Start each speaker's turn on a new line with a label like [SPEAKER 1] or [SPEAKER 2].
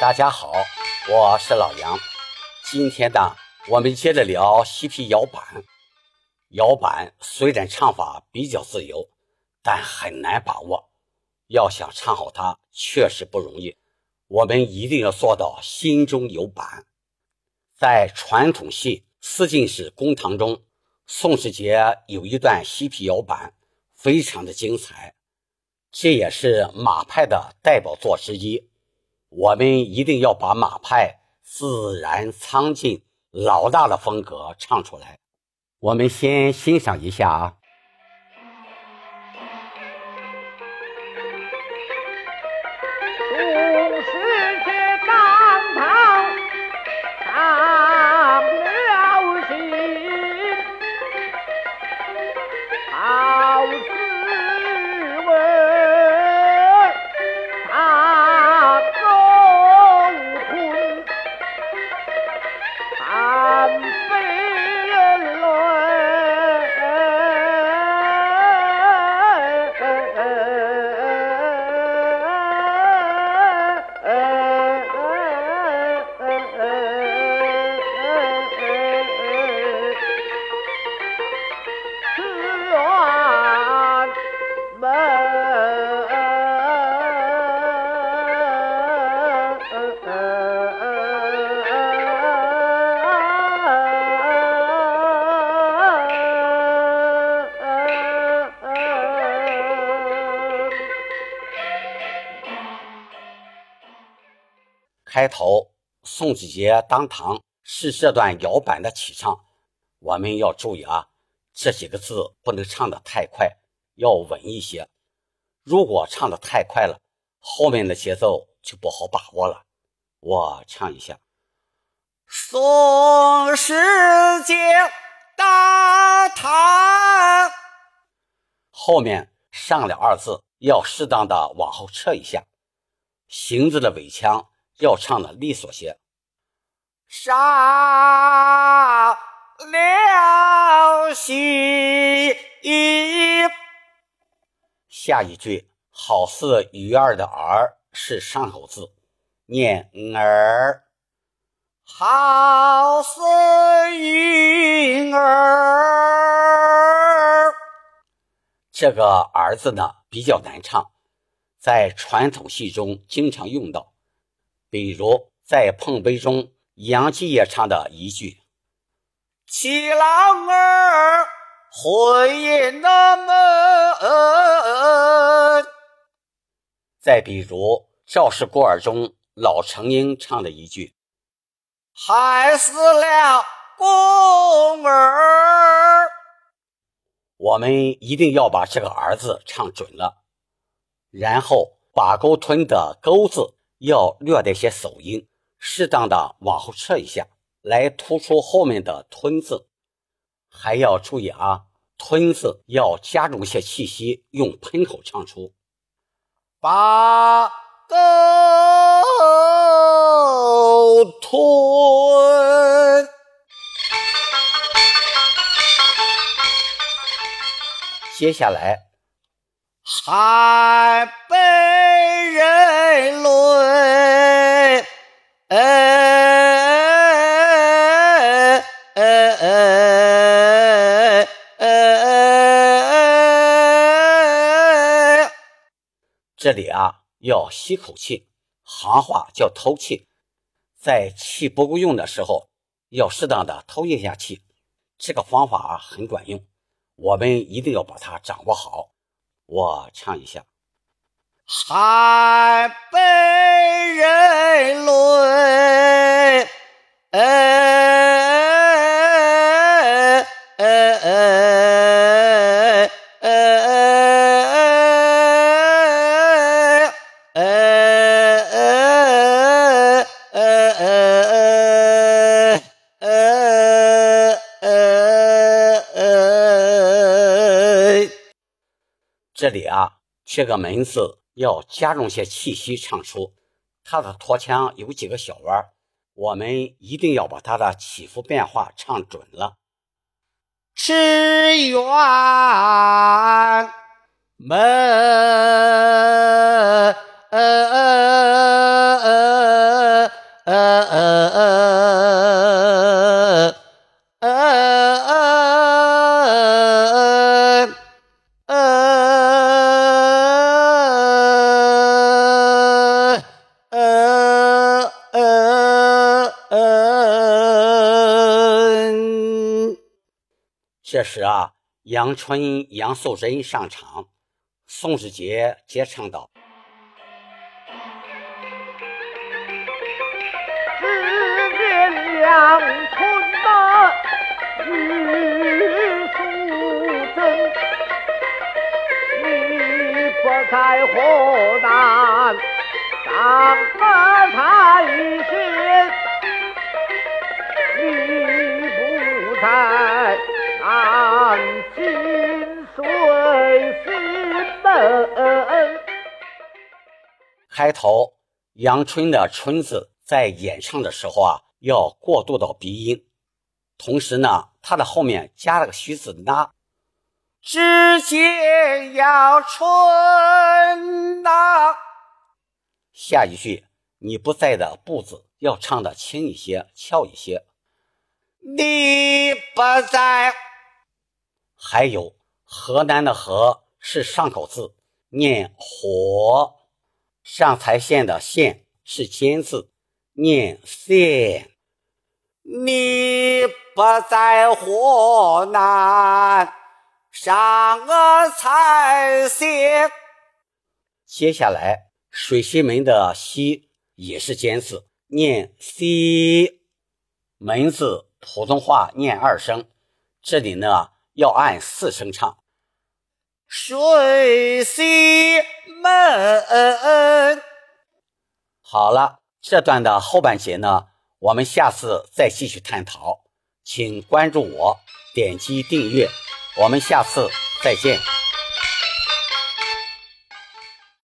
[SPEAKER 1] 大家好，我是老杨。今天呢，我们接着聊西皮摇板。摇板虽然唱法比较自由，但很难把握。要想唱好它，确实不容易。我们一定要做到心中有板。在传统戏《四进士公堂》中，宋世杰有一段西皮摇板，非常的精彩。这也是马派的代表作之一。我们一定要把马派自然苍劲、老大的风格唱出来。我们先欣赏一下啊。开头，宋子杰当堂是这段摇板的起唱，我们要注意啊，这几个字不能唱的太快，要稳一些。如果唱的太快了，后面的节奏就不好把握了。我唱一下：宋世杰当堂，后面上了二字要适当的往后撤一下，行字的尾腔。要唱的利索些，上了西，下一句好似鱼儿的儿是上口字，念儿，好似鱼儿，这个儿字呢比较难唱，在传统戏中经常用到。比如在碰杯中，杨继业唱的一句“七郎儿回那门”，再比如赵氏孤儿中老成英唱的一句“害死了公儿”，我们一定要把这个“儿”子唱准了，然后把沟吞的“沟”字。要略带些手音，适当的往后撤一下，来突出后面的“吞”字。还要注意啊，“吞”字要加重些气息，用喷口唱出。把狗吞。接下来，还被人论，哎哎哎哎！这里啊，要吸口气，行话叫偷气，在气不够用的时候，要适当的偷一下气，这个方法很管用。我们一定要把它掌握好。我唱一下，海北这里啊，这个门字要加重些气息唱出，它的托腔有几个小弯，我们一定要把它的起伏变化唱准了。吃远门。这时啊，杨春、杨素贞上场，宋世杰接唱道：“
[SPEAKER 2] 只见杨春呐，玉素贞，你不在河南当个太监，你不在
[SPEAKER 1] 开头杨春的“春”字在演唱的时候啊，要过渡到鼻音，同时呢，它的后面加了个虚字“那”。只见杨春呐，下一句你不在的“不”字要唱的轻一些、俏一些。你不在，还有河南的“河”是上口字，念火；上财县的“县”是尖字，念县。你不在河南上个财县，接下来水西门的“西”也是尖字，念西。门字。普通话念二声，这里呢要按四声唱。水西门，好了，这段的后半截呢，我们下次再继续探讨，请关注我，点击订阅，我们下次再见。